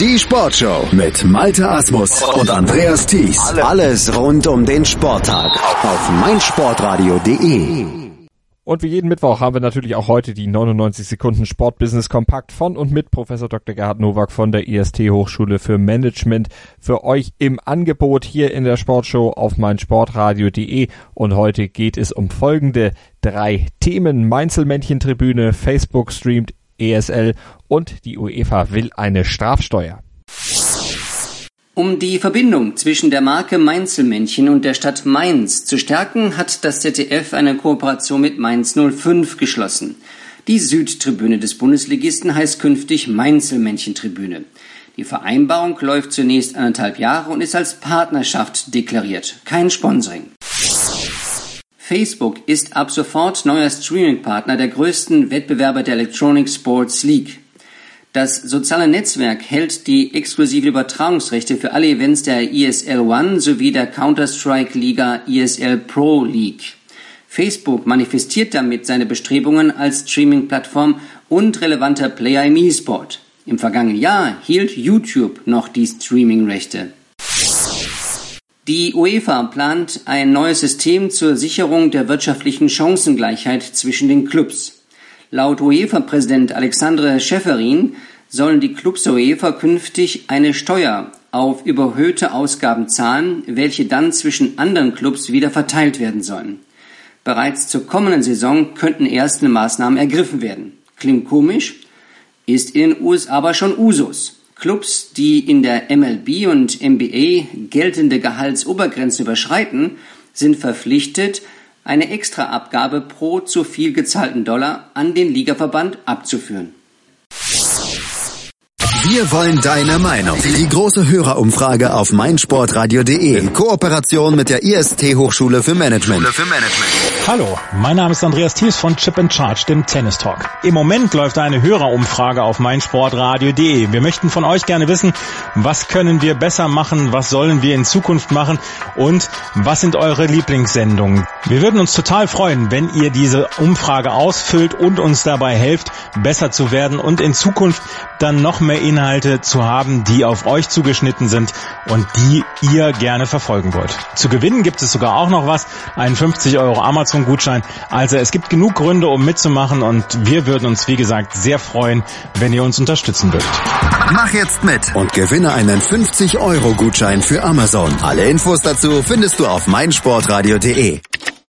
Die Sportshow mit Malte Asmus und Andreas Thies. Alles rund um den Sporttag auf meinsportradio.de. Und wie jeden Mittwoch haben wir natürlich auch heute die 99 Sekunden Sportbusiness Kompakt von und mit Professor Dr. Gerhard Nowak von der IST Hochschule für Management für euch im Angebot hier in der Sportshow auf meinsportradio.de. Und heute geht es um folgende drei Themen. Mainzelmännchen-Tribüne, Facebook streamt ESL und die UEFA will eine Strafsteuer. Um die Verbindung zwischen der Marke Mainzelmännchen und der Stadt Mainz zu stärken, hat das ZDF eine Kooperation mit Mainz 05 geschlossen. Die Südtribüne des Bundesligisten heißt künftig Mainzelmännchen-Tribüne. Die Vereinbarung läuft zunächst anderthalb Jahre und ist als Partnerschaft deklariert, kein Sponsoring. Facebook ist ab sofort neuer Streaming-Partner der größten Wettbewerber der Electronic Sports League. Das soziale Netzwerk hält die exklusiven Übertragungsrechte für alle Events der ESL One sowie der Counter-Strike-Liga ESL Pro League. Facebook manifestiert damit seine Bestrebungen als Streaming-Plattform und relevanter Player im E-Sport. Im vergangenen Jahr hielt YouTube noch die Streaming-Rechte. Die UEFA plant ein neues System zur Sicherung der wirtschaftlichen Chancengleichheit zwischen den Clubs. Laut UEFA-Präsident Alexandre Schäferin sollen die Clubs UEFA künftig eine Steuer auf überhöhte Ausgaben zahlen, welche dann zwischen anderen Clubs wieder verteilt werden sollen. Bereits zur kommenden Saison könnten erste Maßnahmen ergriffen werden. Klingt komisch, ist in den USA aber schon Usus. Clubs, die in der MLB und NBA geltende Gehaltsobergrenze überschreiten, sind verpflichtet, eine Extraabgabe pro zu viel gezahlten Dollar an den Ligaverband abzuführen. Wir wollen deine Meinung. Die große Hörerumfrage auf meinsportradio.de in Kooperation mit der IST Hochschule für Management. Hallo, mein Name ist Andreas Thies von Chip and Charge, dem Tennis Talk. Im Moment läuft eine Hörerumfrage auf meinsportradio.de. Wir möchten von euch gerne wissen, was können wir besser machen, was sollen wir in Zukunft machen und was sind eure Lieblingssendungen. Wir würden uns total freuen, wenn ihr diese Umfrage ausfüllt und uns dabei helft, besser zu werden und in Zukunft dann noch mehr Inhalte zu haben, die auf euch zugeschnitten sind und die ihr gerne verfolgen wollt. Zu gewinnen gibt es sogar auch noch was, einen 50 Euro Amazon-Gutschein. Also es gibt genug Gründe, um mitzumachen und wir würden uns, wie gesagt, sehr freuen, wenn ihr uns unterstützen würdet. Mach jetzt mit und gewinne einen 50 Euro Gutschein für Amazon. Alle Infos dazu findest du auf meinsportradio.de.